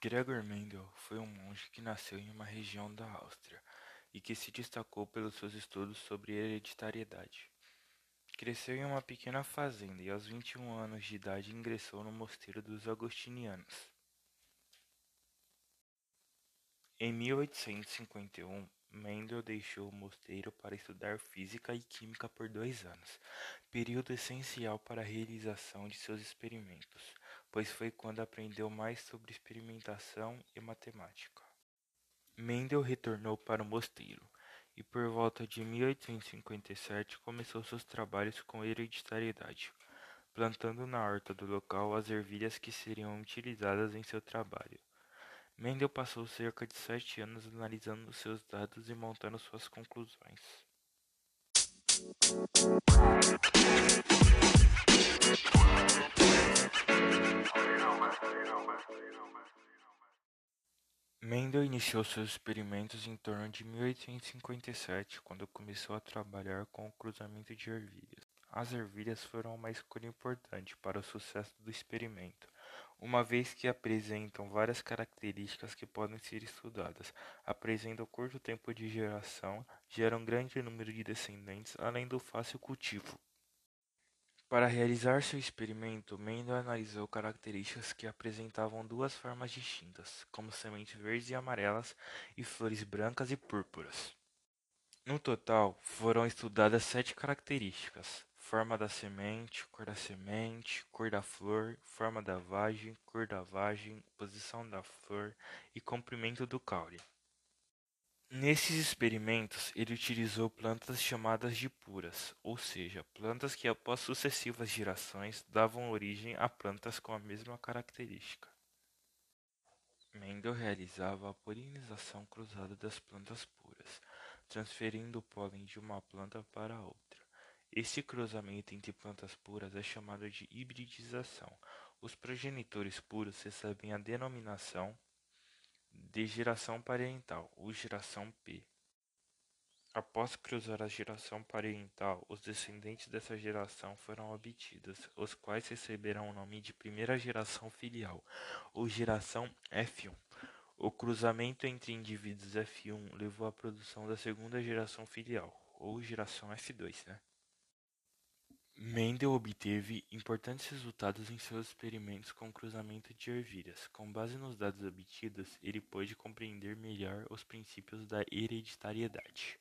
Gregor Mendel foi um monge que nasceu em uma região da Áustria e que se destacou pelos seus estudos sobre hereditariedade. Cresceu em uma pequena fazenda e aos 21 anos de idade ingressou no mosteiro dos Agostinianos. Em 1851, Mendel deixou o mosteiro para estudar física e química por dois anos, período essencial para a realização de seus experimentos, pois foi quando aprendeu mais sobre experimentação e matemática. Mendel retornou para o mosteiro e, por volta de 1857, começou seus trabalhos com hereditariedade, plantando na horta do local as ervilhas que seriam utilizadas em seu trabalho. Mendel passou cerca de sete anos analisando seus dados e montando suas conclusões. Mendel iniciou seus experimentos em torno de 1857, quando começou a trabalhar com o cruzamento de ervilhas. As ervilhas foram uma escolha importante para o sucesso do experimento, uma vez que apresentam várias características que podem ser estudadas, apresentam curto tempo de geração, geram grande número de descendentes, além do fácil cultivo. Para realizar seu experimento, Mendel analisou características que apresentavam duas formas distintas, como sementes verdes e amarelas e flores brancas e púrpuras. No total, foram estudadas sete características: forma da semente, cor da semente, cor da flor, forma da vagem, cor da vagem, posição da flor e comprimento do caule. Nesses experimentos, ele utilizou plantas chamadas de puras, ou seja, plantas que após sucessivas gerações davam origem a plantas com a mesma característica. Mendel realizava a polinização cruzada das plantas puras, transferindo o pólen de uma planta para outra. Esse cruzamento entre plantas puras é chamado de hibridização. Os progenitores puros recebem a denominação de geração parental, ou geração P. Após cruzar a geração parental, os descendentes dessa geração foram obtidos, os quais receberão o nome de primeira geração filial, ou geração F1. O cruzamento entre indivíduos F1 levou à produção da segunda geração filial, ou geração F2, né? Mendel obteve importantes resultados em seus experimentos com cruzamento de ervilhas. Com base nos dados obtidos, ele pôde compreender melhor os princípios da hereditariedade.